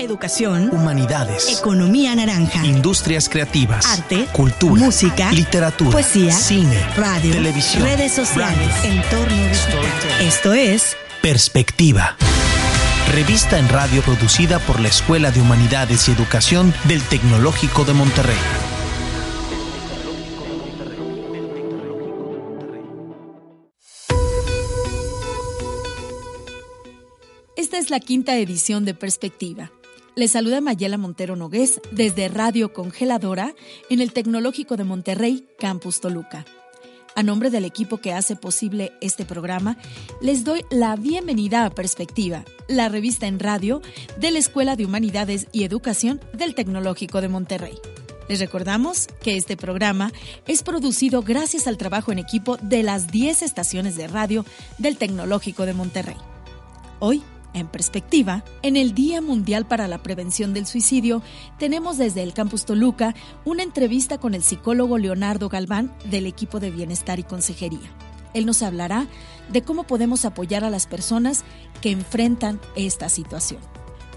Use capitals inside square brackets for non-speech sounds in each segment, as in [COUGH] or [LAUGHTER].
Educación, humanidades, economía naranja, industrias creativas, arte, cultura, música, literatura, poesía, cine, radio, televisión, redes sociales, radio, entorno digital. Esto es Perspectiva. Revista en radio producida por la Escuela de Humanidades y Educación del Tecnológico de Monterrey. Esta es la quinta edición de Perspectiva. Les saluda Mayela Montero Nogués desde Radio Congeladora en el Tecnológico de Monterrey, Campus Toluca. A nombre del equipo que hace posible este programa, les doy la bienvenida a Perspectiva, la revista en radio de la Escuela de Humanidades y Educación del Tecnológico de Monterrey. Les recordamos que este programa es producido gracias al trabajo en equipo de las 10 estaciones de radio del Tecnológico de Monterrey. Hoy en perspectiva, en el Día Mundial para la Prevención del Suicidio, tenemos desde el Campus Toluca una entrevista con el psicólogo Leonardo Galván del equipo de Bienestar y Consejería. Él nos hablará de cómo podemos apoyar a las personas que enfrentan esta situación.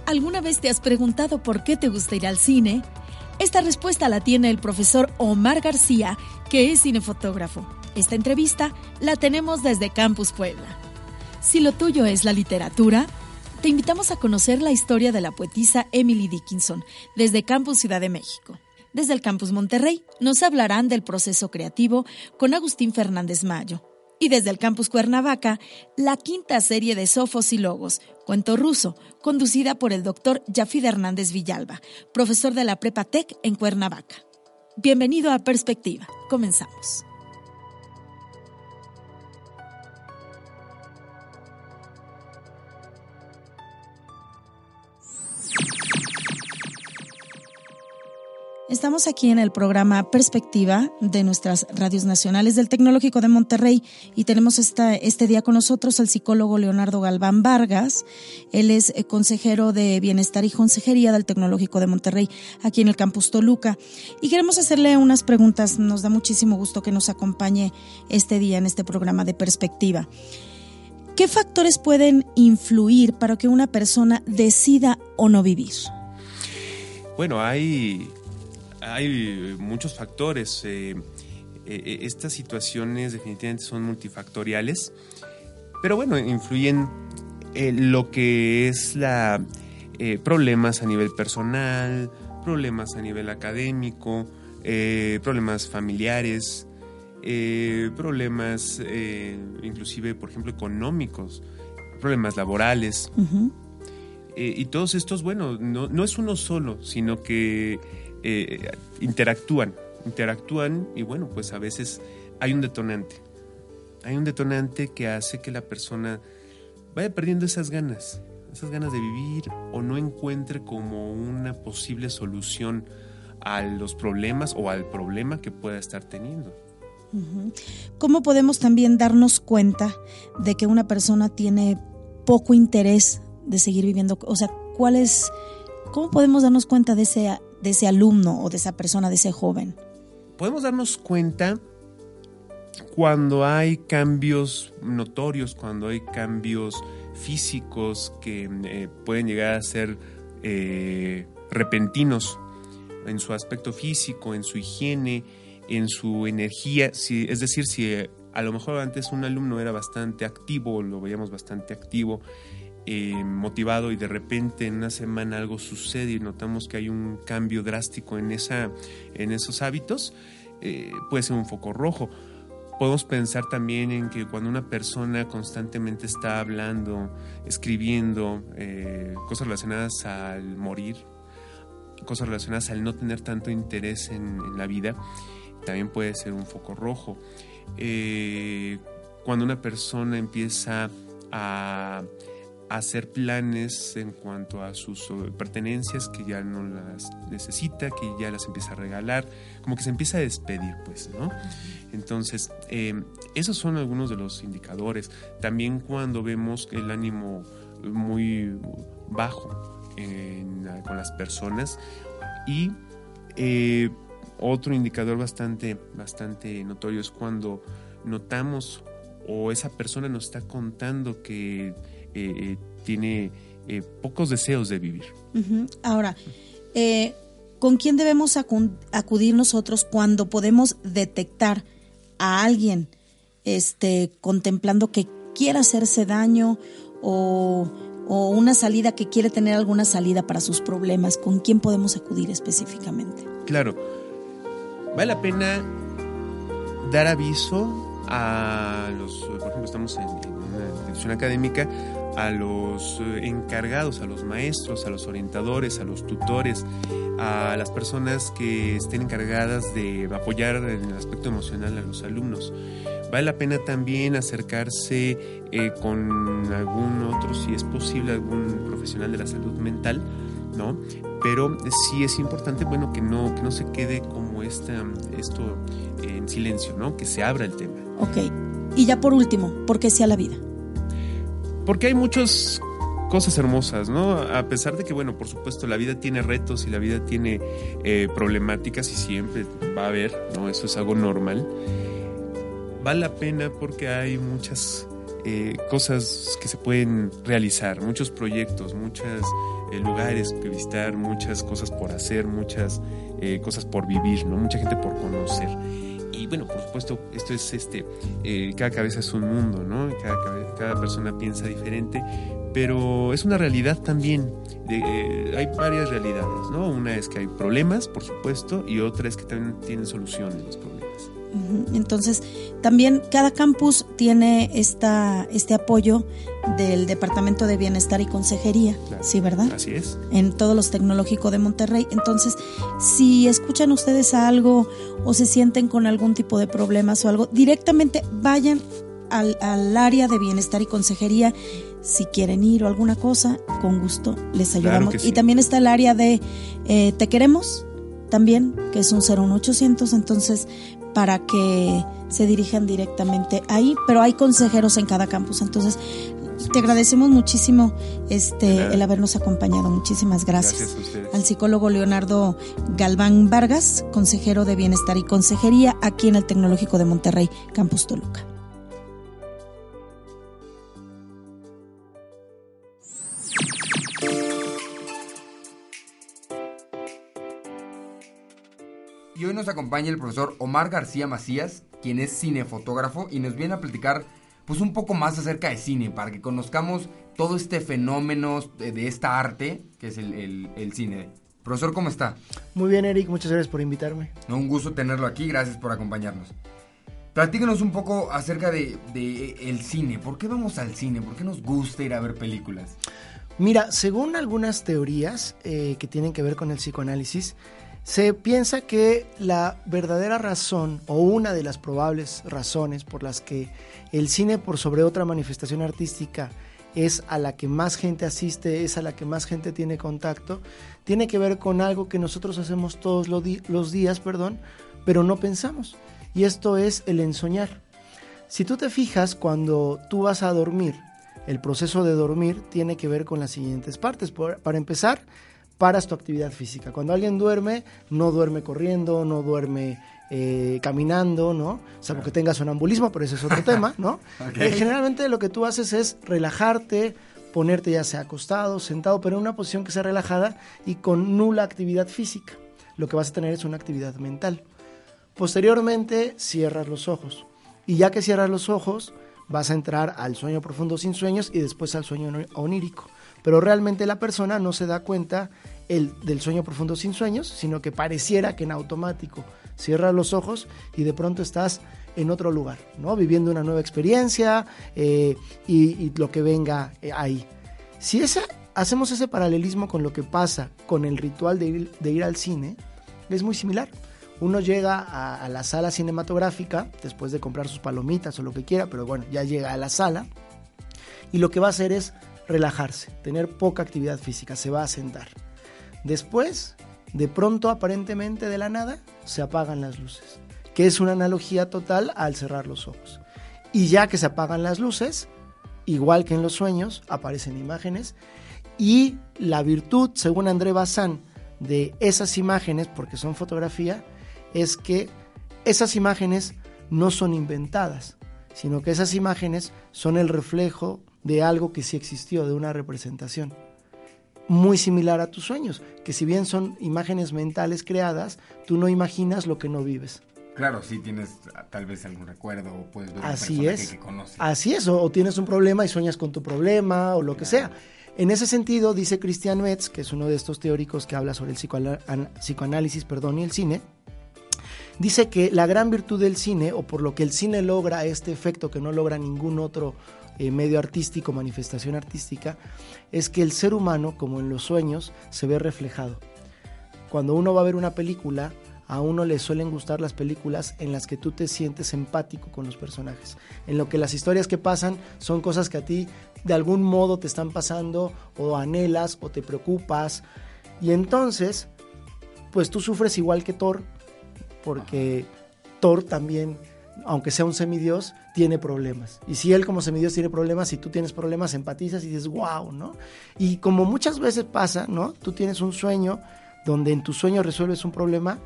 ¿Alguna vez te has preguntado por qué te gusta ir al cine? Esta respuesta la tiene el profesor Omar García, que es cinefotógrafo. Esta entrevista la tenemos desde Campus Puebla. Si lo tuyo es la literatura, te invitamos a conocer la historia de la poetisa Emily Dickinson desde Campus Ciudad de México. Desde el Campus Monterrey nos hablarán del proceso creativo con Agustín Fernández Mayo. Y desde el Campus Cuernavaca, la quinta serie de Sofos y Logos, Cuento Ruso, conducida por el doctor Jafid Hernández Villalba, profesor de la Prepa Tech en Cuernavaca. Bienvenido a Perspectiva. Comenzamos. Estamos aquí en el programa Perspectiva de nuestras radios nacionales del Tecnológico de Monterrey y tenemos esta, este día con nosotros al psicólogo Leonardo Galván Vargas. Él es eh, consejero de Bienestar y Consejería del Tecnológico de Monterrey aquí en el campus Toluca. Y queremos hacerle unas preguntas. Nos da muchísimo gusto que nos acompañe este día en este programa de Perspectiva. ¿Qué factores pueden influir para que una persona decida o no vivir? Bueno, hay hay muchos factores. Eh, eh, estas situaciones definitivamente son multifactoriales, pero bueno, influyen en lo que es la problemas a nivel personal, problemas a nivel académico, eh, problemas familiares, problemas inclusive, por ejemplo, económicos, problemas laborales. y todos estos, bueno, no, no es uno solo, sino que eh, interactúan, interactúan y bueno, pues a veces hay un detonante. Hay un detonante que hace que la persona vaya perdiendo esas ganas, esas ganas de vivir o no encuentre como una posible solución a los problemas o al problema que pueda estar teniendo. ¿Cómo podemos también darnos cuenta de que una persona tiene poco interés de seguir viviendo? O sea, ¿cuál es, ¿cómo podemos darnos cuenta de ese de ese alumno o de esa persona, de ese joven? Podemos darnos cuenta cuando hay cambios notorios, cuando hay cambios físicos que eh, pueden llegar a ser eh, repentinos en su aspecto físico, en su higiene, en su energía. Es decir, si a lo mejor antes un alumno era bastante activo, lo veíamos bastante activo, eh, motivado y de repente en una semana algo sucede y notamos que hay un cambio drástico en, esa, en esos hábitos, eh, puede ser un foco rojo. Podemos pensar también en que cuando una persona constantemente está hablando, escribiendo eh, cosas relacionadas al morir, cosas relacionadas al no tener tanto interés en, en la vida, también puede ser un foco rojo. cuando una persona empieza a hacer planes en cuanto a sus pertenencias que ya no las necesita, que ya las empieza a regalar, como que se empieza a despedir, pues, ¿no? Entonces, em, esos son algunos de los indicadores. También cuando vemos el ánimo muy bajo con las personas y eh, otro indicador bastante, bastante notorio es cuando notamos o esa persona nos está contando que eh, tiene eh, pocos deseos de vivir. Ahora, eh, ¿con quién debemos acu- acudir nosotros cuando podemos detectar a alguien este, contemplando que quiera hacerse daño o, o una salida que quiere tener alguna salida para sus problemas? ¿Con quién podemos acudir específicamente? Claro, vale la pena dar aviso a los, por ejemplo, estamos en, en una institución académica, a los eh, encargados, a los maestros, a los orientadores, a los tutores, a las personas que estén encargadas de apoyar en el aspecto emocional a los alumnos. Vale la pena también acercarse eh, con algún otro, si es posible, algún profesional de la salud mental, ¿no? Pero sí es importante, bueno, que no, que no se quede como esta, esto en silencio, ¿no? Que se abra el tema. Ok. Y ya por último, ¿por qué sea la vida? Porque hay muchas cosas hermosas, ¿no? A pesar de que, bueno, por supuesto, la vida tiene retos y la vida tiene eh, problemáticas y siempre va a haber, ¿no? Eso es algo normal. Vale la pena porque hay muchas eh, cosas que se pueden realizar, muchos proyectos, muchos eh, lugares que visitar, muchas cosas por hacer, muchas eh, cosas por vivir, ¿no? Mucha gente por conocer. Y bueno, por supuesto, esto es este, eh, cada cabeza es un mundo, ¿no? Cada, cada persona piensa diferente, pero es una realidad también. eh, hay varias realidades, ¿no? Una es que hay problemas, por supuesto, y otra es que también tienen soluciones los problemas. Entonces, también cada campus tiene esta, este apoyo del Departamento de Bienestar y Consejería, Claro. ¿sí, verdad? Así es. En todos los tecnológicos de Monterrey. Entonces, si escuchan ustedes algo o se sienten con algún tipo de problemas o algo, directamente vayan al, al área de Bienestar y Consejería. Si quieren ir o alguna cosa, con gusto les ayudamos. sí. Y también está el área de eh, Te Queremos, también, que es un 01800, entonces para que se dirijan directamente ahí, pero hay consejeros en cada campus, entonces te agradecemos muchísimo este el habernos acompañado, muchísimas gracias. Gracias. Al psicólogo Leonardo Galván Vargas, consejero de Bienestar y Consejería aquí en el Tecnológico de Monterrey, Campus Toluca. Nos acompaña el profesor Omar García Macías, quien es cinefotógrafo y nos viene a platicar pues un poco más acerca de cine, para que conozcamos todo este fenómeno de, esta arte que es el, el- el cine. Profesor, ¿cómo está? Muy bien, Eric, muchas gracias por invitarme. No, un gusto tenerlo aquí, gracias por acompañarnos. Platíquenos un poco acerca de, de el cine. ¿Por qué vamos al cine? ¿Por qué nos gusta ir a ver películas? Mira, según algunas teorías eh, que tienen que ver con el psicoanálisis, se piensa que la verdadera razón o una de las probables razones por las que el cine por sobre otra manifestación artística es a la que más gente asiste, es a la que más gente tiene contacto, tiene que ver con algo que nosotros hacemos todos los, días, perdón, pero no pensamos. Y esto es el ensoñar. Si tú te fijas, cuando tú vas a dormir, el proceso de dormir tiene que ver con las siguientes partes. Para empezar, paras tu actividad física. Cuando alguien duerme, no duerme corriendo, no duerme eh, caminando, ¿no? Salvo que tenga sonambulismo, pero ese es otro [LAUGHS] tema, ¿no? Eh, generalmente lo que tú haces es relajarte, ponerte ya sea acostado, sentado, pero en una posición que sea relajada y con nula actividad física. Lo que vas a tener es una actividad mental. Posteriormente cierras los ojos y ya que cierras los ojos vas a entrar al sueño profundo sin sueños y después al sueño onírico. Pero realmente la persona no se da cuenta el, del sueño profundo sin sueños, sino que pareciera que en automático cierras los ojos y de pronto estás en otro lugar, ¿no? Viviendo una nueva experiencia eh, y, lo que venga eh, ahí. Si esa, hacemos ese paralelismo con lo que pasa con el ritual de ir, de ir al cine, es muy similar. Uno llega a, a la sala cinematográfica después de comprar sus palomitas o lo que quiera, pero bueno, ya llega a la sala y lo que va a hacer es relajarse, tener poca actividad física, se va a sentar. Después, de pronto, aparentemente de la nada, se apagan las luces, que es una analogía total al cerrar los ojos. Y ya que se apagan las luces, igual que en los sueños, aparecen imágenes y la virtud, según André Bazán, de esas imágenes, porque son fotografía, es que esas imágenes no son inventadas, sino que esas imágenes son el reflejo de algo que sí existió, de una representación. muy similar a tus sueños, que si bien son imágenes mentales creadas, tú no imaginas lo que no vives. Claro, sí tienes tal vez algún recuerdo o puedes ver Así un es. que conoces. Así es, o, o tienes un problema y sueñas con tu problema o lo que sea. En ese sentido, dice Christian Metz, que es uno de estos teóricos que habla sobre el psicoanálisis perdón, y el cine, dice que la gran virtud del cine, o por lo que el cine logra este efecto que no logra ningún otro eh, medio artístico, manifestación artística, es que el ser humano, como en los sueños, se ve reflejado. Cuando uno va a ver una película, a uno le suelen gustar las películas en las que tú te sientes empático con los personajes, en lo que las historias que pasan son cosas que a ti de algún modo te están pasando o anhelas o te preocupas y entonces pues tú sufres igual que Thor porque Thor también aunque sea un semidios tiene problemas y si él como semidios tiene problemas y tú tienes problemas empatizas y dices wow no y como muchas veces pasa no tú tienes un sueño donde en tu sueño resuelves un problema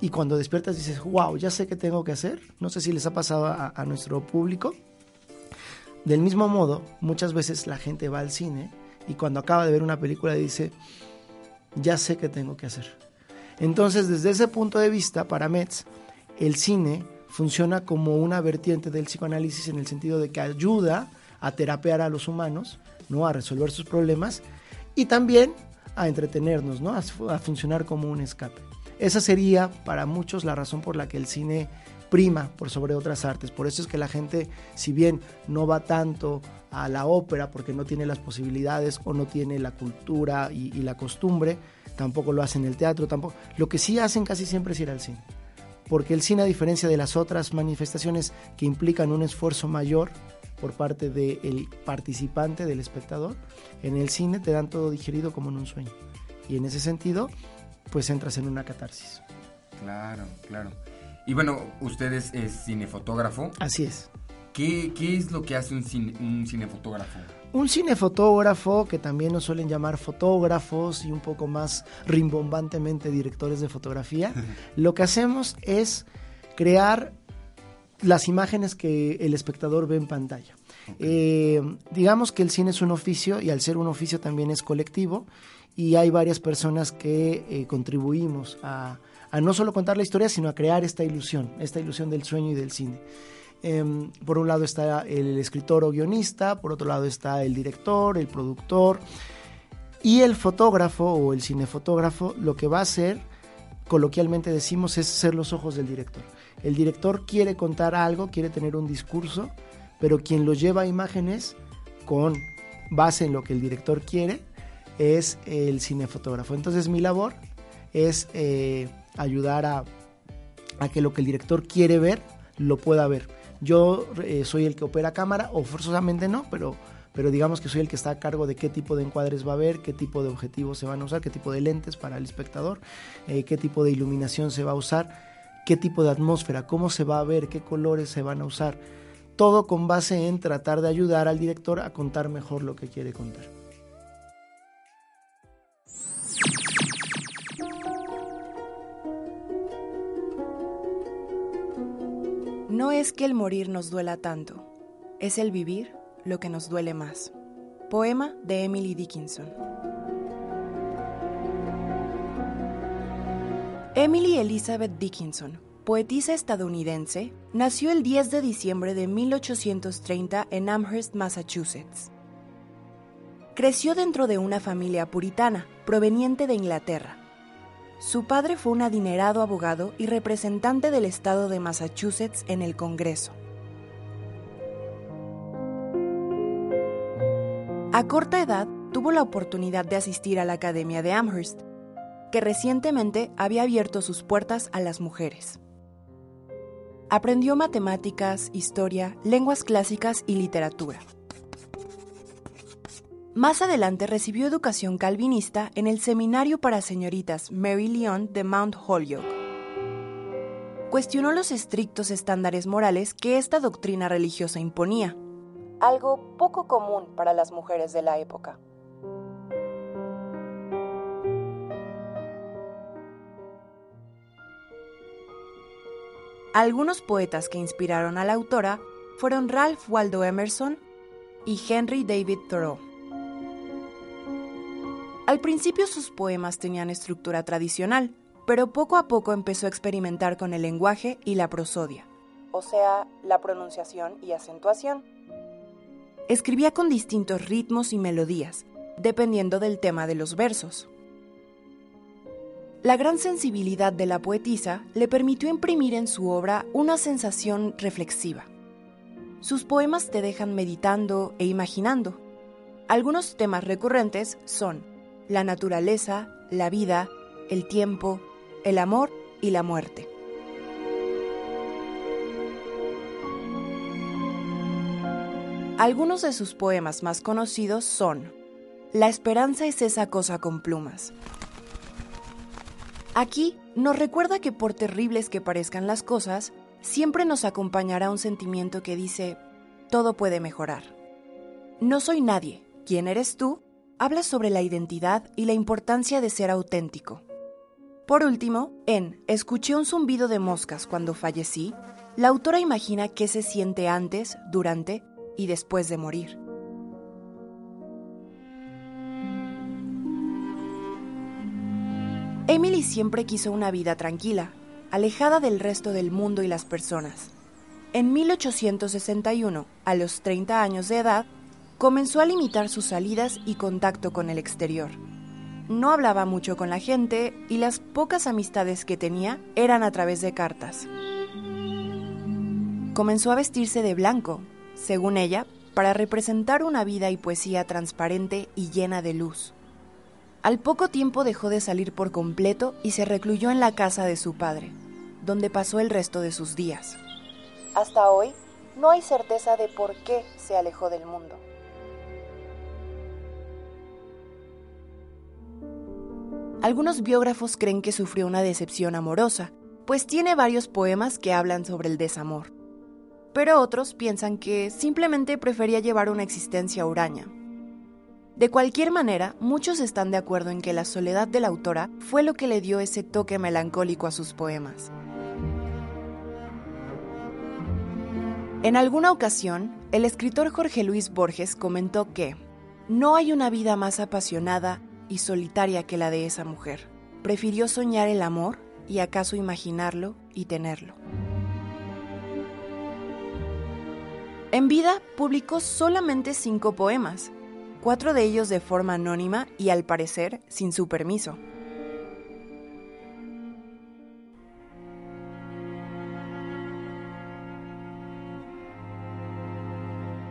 y cuando despiertas dices, wow, ya sé qué tengo que hacer. No sé si les ha pasado a, a nuestro público. Del mismo modo, muchas veces la gente va al cine y cuando acaba de ver una película dice, ya sé qué tengo que hacer. Entonces, desde ese punto de vista, para Metz, el cine funciona como una vertiente del psicoanálisis en el sentido de que ayuda a terapear a los humanos, ¿no? a resolver sus problemas y también a entretenernos, ¿no? a, a funcionar como un escape. Esa sería para muchos la razón por la que el cine prima por sobre otras artes. Por eso es que la gente, si bien no va tanto a la ópera porque no tiene las posibilidades o no tiene la cultura y, y la costumbre, tampoco lo hacen en el teatro, tampoco. Lo que sí hacen casi siempre es ir al cine. Porque el cine, a diferencia de las otras manifestaciones que implican un esfuerzo mayor por parte del participante, del espectador, en el cine te dan todo digerido como en un sueño. Y en ese sentido, pues entras en una catarsis. Claro, claro. Y bueno, usted es, es cinefotógrafo. Así es. ¿Qué, ¿Qué, es lo que hace un, cine, un cinefotógrafo? Un cinefotógrafo, que también nos suelen llamar fotógrafos y un poco más rimbombantemente directores de fotografía, [LAUGHS] lo que hacemos es crear las imágenes que el espectador ve en pantalla. Okay. Eh, digamos que el cine es un oficio y al ser un oficio también es colectivo y hay varias personas que eh, contribuimos a, a, no solo contar la historia, sino a crear esta ilusión, esta ilusión del sueño y del cine. Eh, por un lado está el escritor o guionista, por otro lado está el director, el productor y el fotógrafo o el cinefotógrafo lo que va a hacer, coloquialmente decimos, es ser los ojos del director. El director quiere contar algo, quiere tener un discurso, pero quien lo lleva a imágenes con base en lo que el director quiere es el cinefotógrafo. Entonces mi labor es eh, ayudar a, que lo que el director quiere ver lo pueda ver. Yo eh, soy el que opera cámara, o forzosamente no, pero, pero digamos que soy el que está a cargo de qué tipo de encuadres va a haber, qué tipo de objetivos se van a usar, qué tipo de lentes para el espectador, eh, qué tipo de iluminación se va a usar, qué tipo de atmósfera, cómo se va a ver, qué colores se van a usar. Todo con base en tratar de ayudar al director a contar mejor lo que quiere contar. No es que el morir nos duela tanto, es el vivir lo que nos duele más. Poema de Emily Dickinson. Emily Elizabeth Dickinson, poetisa estadounidense, nació el 10 de diciembre de 1830 en Amherst, Massachusetts. Creció dentro de una familia puritana, proveniente de Inglaterra. Su padre fue un adinerado abogado y representante del estado de Massachusetts en el Congreso. A corta edad, tuvo la oportunidad de asistir a la Academia de Amherst, que recientemente había abierto sus puertas a las mujeres. Aprendió matemáticas, historia, lenguas clásicas y literatura. Más adelante recibió educación calvinista en el Seminario para Señoritas Mary Leon de Mount Holyoke. Cuestionó los estrictos estándares morales que esta doctrina religiosa imponía, algo poco común para las mujeres de la época. Algunos poetas que inspiraron a la autora fueron Ralph Waldo Emerson y Henry David Thoreau. Al principio sus poemas tenían estructura tradicional, pero poco a poco empezó a experimentar con el lenguaje y la prosodia, o sea, la pronunciación y acentuación. Escribía con distintos ritmos y melodías, dependiendo del tema de los versos. La gran sensibilidad de la poetisa le permitió imprimir en su obra una sensación reflexiva. Sus poemas te dejan meditando e imaginando. Algunos temas recurrentes son la naturaleza, la vida, el tiempo, el amor y la muerte. Algunos de sus poemas más conocidos son La esperanza es esa cosa con plumas. Aquí nos recuerda que por terribles que parezcan las cosas, siempre nos acompañará un sentimiento que dice, todo puede mejorar. No soy nadie, ¿quién eres tú? Habla sobre la identidad y la importancia de ser auténtico. Por último, en Escuché un zumbido de moscas cuando fallecí, la autora imagina qué se siente antes, durante y después de morir. Emily siempre quiso una vida tranquila, alejada del resto del mundo y las personas. En 1861, a los 30 años de edad, comenzó a limitar sus salidas y contacto con el exterior. No hablaba mucho con la gente y las pocas amistades que tenía eran a través de cartas. Comenzó a vestirse de blanco, según ella, para representar una vida y poesía transparente y llena de luz. Al poco tiempo dejó de salir por completo y se recluyó en la casa de su padre, donde pasó el resto de sus días. Hasta hoy, no hay certeza de por qué se alejó del mundo. Algunos biógrafos creen que sufrió una decepción amorosa, pues tiene varios poemas que hablan sobre el desamor. Pero otros piensan que simplemente prefería llevar una existencia huraña. De cualquier manera, muchos están de acuerdo en que la soledad de la autora fue lo que le dio ese toque melancólico a sus poemas. En alguna ocasión, el escritor Jorge Luis Borges comentó que no hay una vida más apasionada y solitaria que la de esa mujer. Prefirió soñar el amor y acaso imaginarlo y tenerlo. En vida publicó solamente cinco poemas, cuatro de ellos de forma anónima y al parecer sin su permiso.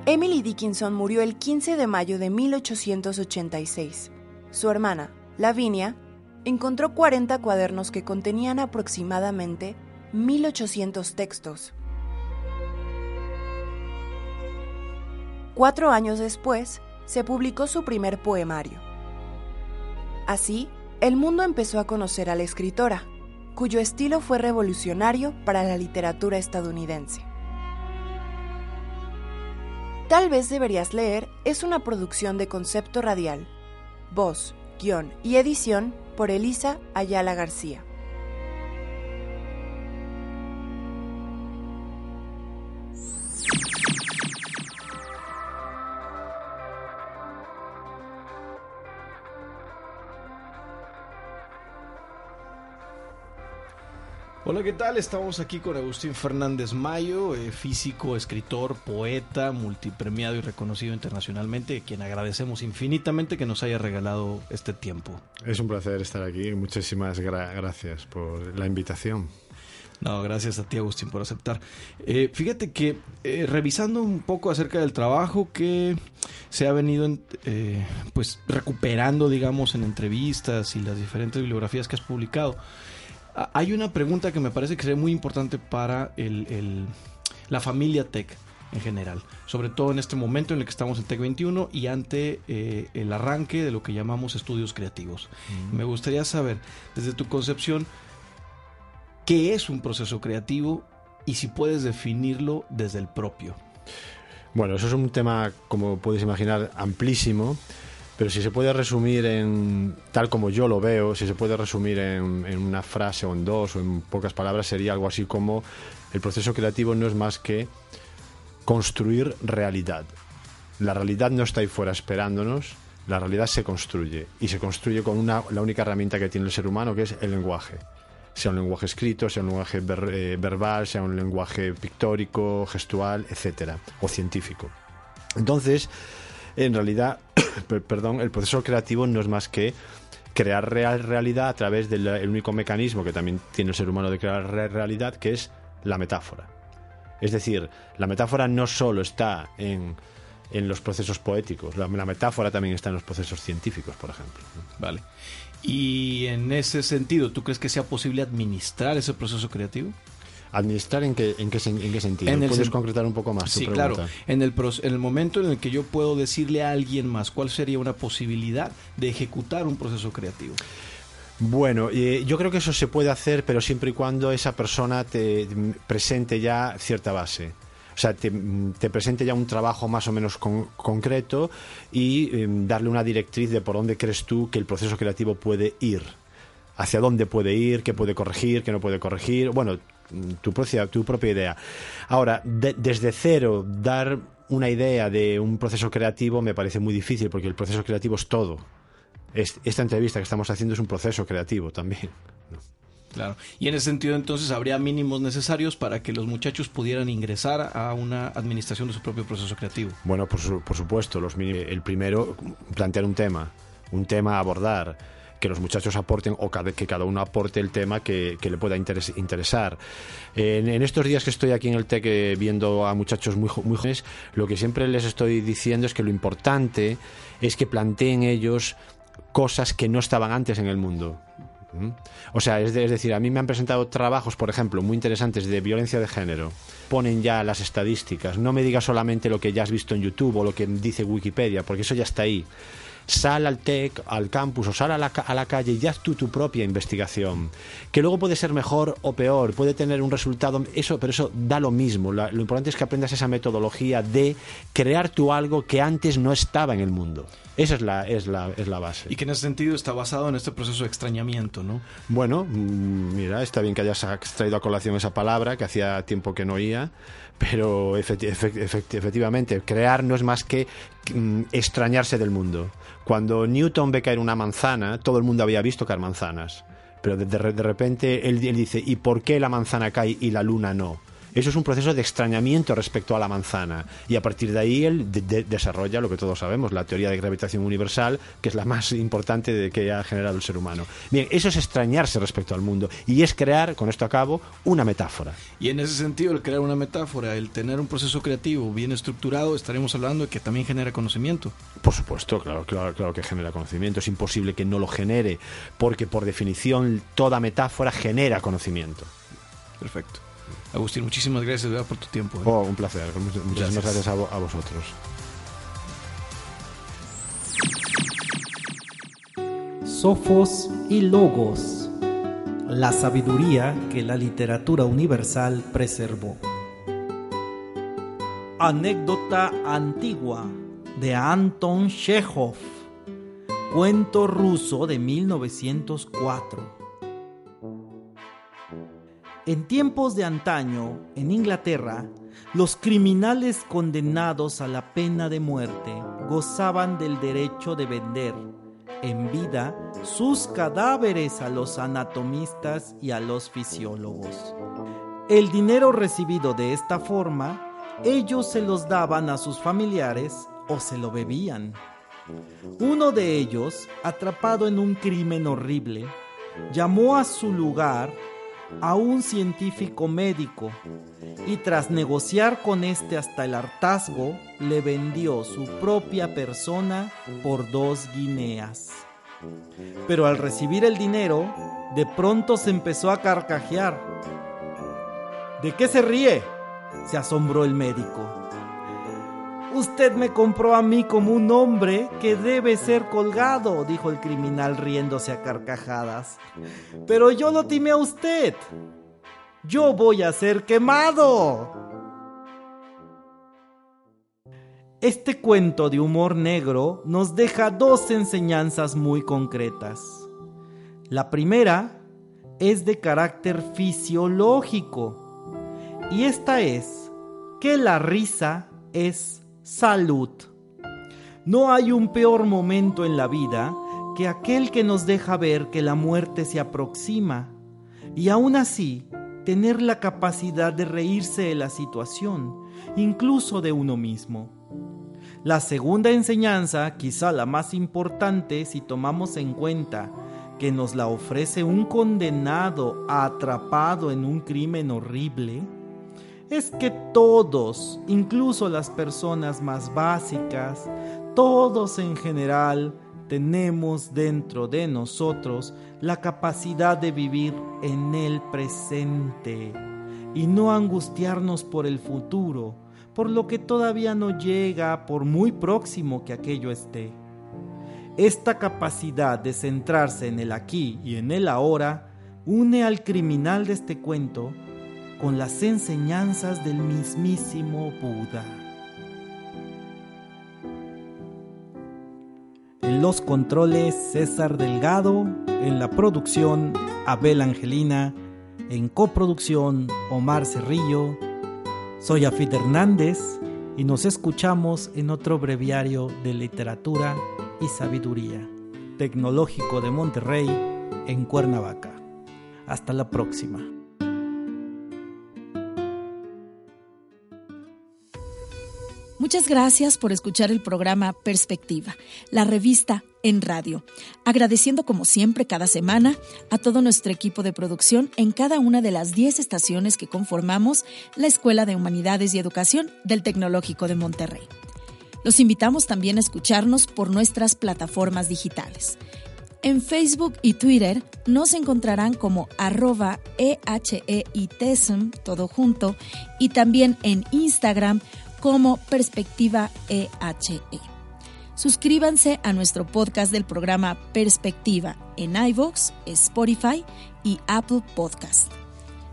Emily Dickinson murió el 15 de mayo de 1886. Su hermana, Lavinia, encontró 40 cuadernos que contenían aproximadamente 1800 textos. Cuatro años después, se publicó su primer poemario. Así, el mundo empezó a conocer a la escritora, cuyo estilo fue revolucionario para la literatura estadounidense. Tal vez deberías leer es una producción de concepto radial, voz, guion y edición por Elisa Ayala García. Hola, ¿qué tal? Estamos aquí con Agustín Fernández Mayo, eh, físico, escritor, poeta, multipremiado y reconocido internacionalmente, quien agradecemos infinitamente que nos haya regalado este tiempo. Es un placer estar aquí. Muchísimas gracias por la invitación. No, gracias a ti, Agustín, por aceptar. Eh, fíjate que eh, revisando un poco acerca del trabajo que se ha venido pues recuperando, digamos, en entrevistas y las diferentes bibliografías que has publicado, hay una pregunta que me parece que sería muy importante para el, la familia Tech en general, sobre todo en este momento en el que estamos en Tech 21 y ante eh, el arranque de lo que llamamos estudios creativos. Me gustaría saber, desde tu concepción, qué es un proceso creativo y si puedes definirlo desde el propio. Bueno, eso es un tema, como puedes imaginar, amplísimo. Pero si se puede resumir en, tal como yo lo veo, si se puede resumir en, en, una frase o en dos o en pocas palabras, sería algo así como el proceso creativo no es más que construir realidad. La realidad no está ahí fuera esperándonos, La realidad se construye y se construye con una, la única herramienta que tiene el ser humano, que es el lenguaje. Sea un lenguaje escrito, sea un lenguaje eh, verbal, sea un lenguaje pictórico, gestual, etcétera, o científico. Entonces, en realidad, [COUGHS] per- perdón, el proceso creativo no es más que crear real realidad a través del el único mecanismo que también tiene el ser humano de crear re- realidad, que es la metáfora. Es decir, la metáfora no solo está en, en los procesos poéticos, la, la metáfora también está en los procesos científicos, por ejemplo. Vale. Y en ese sentido, ¿tú crees que sea posible administrar ese proceso creativo? ¿Administrar en qué, en qué, en qué sentido? En ¿Puedes sen- concretar un poco más tu Sí, pregunta? claro. En el, en el momento en el que yo puedo decirle a alguien más cuál sería una posibilidad de ejecutar un proceso creativo. Bueno, eh, yo creo que eso se puede hacer, pero siempre y cuando esa persona te presente ya cierta base. O sea, te, te presente ya un trabajo más o menos con- concreto y eh, darle una directriz de por dónde crees tú que el proceso creativo puede ir. Hacia dónde puede ir, qué puede corregir, qué no puede corregir. Bueno, tu propia, tu propia idea. Ahora, de- desde cero, dar una idea de un proceso creativo me parece muy difícil porque el proceso creativo es todo. Es- esta entrevista que estamos haciendo es un proceso creativo también. Claro. Y en ese sentido, entonces, habría mínimos necesarios para que los muchachos pudieran ingresar a una administración de su propio proceso creativo. Bueno, por, su- por supuesto, los mini- el primero, plantear un tema, un tema a abordar, que los muchachos aporten o que cada uno aporte el tema que, le pueda interes- interesar. En, estos días que estoy aquí en el TEC eh, viendo a muchachos muy, jóvenes, lo que siempre les estoy diciendo es que lo importante es que planteen ellos cosas que no estaban antes en el mundo. ¿Mm? O sea, es, es decir, a mí me han presentado trabajos, por ejemplo, muy interesantes de violencia de género. Ponen ya las estadísticas. No me digas solamente lo que ya has visto en YouTube o lo que dice Wikipedia, porque eso ya está ahí. Sal al TEC, al campus o sal a la, a la calle y haz tú tu propia investigación. Que luego puede ser mejor o peor, puede tener un resultado, eso, pero eso da lo mismo. La- lo importante es que aprendas esa metodología de crear tú algo que antes no estaba en el mundo. Esa es la, es la, es la base. Y que en ese sentido está basado en este proceso de extrañamiento, ¿no? Bueno, mm, mira, está bien que hayas traído a colación esa palabra que hacía tiempo que no oía, pero efecti- efect- efect- efectivamente, crear no es más que mm, extrañarse del mundo. Cuando Newton ve caer una manzana, todo el mundo había visto caer manzanas, pero de, de de repente él dice, ¿y por qué la manzana cae y la luna no? Eso es un proceso de extrañamiento respecto a la manzana. Y a partir de ahí él de- de- desarrolla lo que todos sabemos, la teoría de gravitación universal, que es la más importante de que ha generado el ser humano. Bien, eso es extrañarse respecto al mundo. Y es crear, con esto acabo, una metáfora. Y en ese sentido, el crear una metáfora, el tener un proceso creativo bien estructurado, estaremos hablando de que también genera conocimiento. Por supuesto, claro, claro, claro que genera conocimiento. Es imposible que no lo genere, porque por definición toda metáfora genera conocimiento. Perfecto. Agustín, muchísimas gracias verdad, por tu tiempo. ¿eh? Oh, un placer. Muchas- Muchísimas Gracias. gracias, a vo- a vosotros. Sofos y Logos, la sabiduría que la literatura universal preservó. Anécdota antigua de Anton Chekhov, cuento ruso de 1904. En tiempos de antaño, en Inglaterra, los criminales condenados a la pena de muerte gozaban del derecho de vender en vida sus cadáveres a los anatomistas y a los fisiólogos. El dinero recibido de esta forma, ellos se los daban a sus familiares o se lo bebían. Uno de ellos, atrapado en un crimen horrible, llamó a su lugar a un científico médico y tras negociar con este hasta el hartazgo, le vendió su propia persona por dos guineas. Pero al recibir el dinero, de pronto se empezó a carcajear. ¿De qué se ríe? se asombró el médico. Usted me compró a mí como un hombre que debe ser colgado, dijo el criminal riéndose a carcajadas. Pero yo lo timé a usted. Yo voy a ser quemado. Este cuento de humor negro nos deja dos enseñanzas muy concretas. La primera es de carácter fisiológico y esta es que la risa es salud. No hay un peor momento en la vida que aquel que nos deja ver que la muerte se aproxima y aún así tener la capacidad de reírse de la situación, incluso de uno mismo. La segunda enseñanza, quizá la más importante si tomamos en cuenta que nos la ofrece un condenado atrapado en un crimen horrible, es que todos, incluso las personas más básicas, todos en general, tenemos dentro de nosotros la capacidad de vivir en el presente y no angustiarnos por el futuro, por lo que todavía no llega, por muy próximo que aquello esté. Esta capacidad de centrarse en el aquí y en el ahora une al criminal de este cuento con las enseñanzas del mismísimo Buda. En los controles César Delgado, en la producción Abel Angelina, en coproducción Omar Cerrillo. Soy Afid Hernández y nos escuchamos en otro breviario de literatura y sabiduría, Tecnológico de Monterrey, en Cuernavaca. Hasta la próxima. Muchas gracias por escuchar el programa Perspectiva, la revista en radio. Agradeciendo como siempre cada semana a todo nuestro equipo de producción en cada una de las 10 estaciones que conformamos la Escuela de Humanidades y Educación del Tecnológico de Monterrey. Los invitamos también a escucharnos por nuestras plataformas digitales. En Facebook y Twitter nos encontrarán como arroba EHEITESM, todo junto, y también en Instagram como Perspectiva EHE. Suscríbanse a nuestro podcast del programa Perspectiva en iVoox, Spotify y Apple Podcast.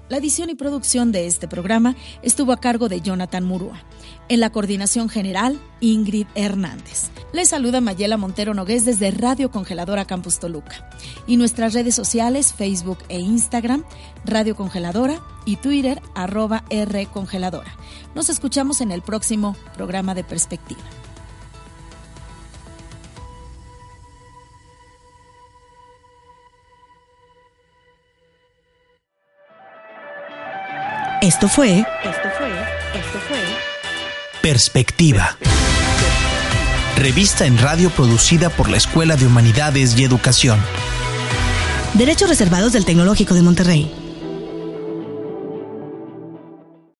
La edición y producción de este programa estuvo a cargo de Jonathan Murúa. En la coordinación general, Ingrid Hernández. Les saluda Mayela Montero Nogués desde Radio Congeladora Campus Toluca. Y nuestras redes sociales, Facebook e Instagram, Radio Congeladora y Twitter, arroba R Congeladora. Nos escuchamos en el próximo programa de Perspectiva. Esto fue. Esto fue. Esto fue. Perspectiva. Revista en radio producida por la Escuela de Humanidades y Educación. Derechos reservados del Tecnológico de Monterrey.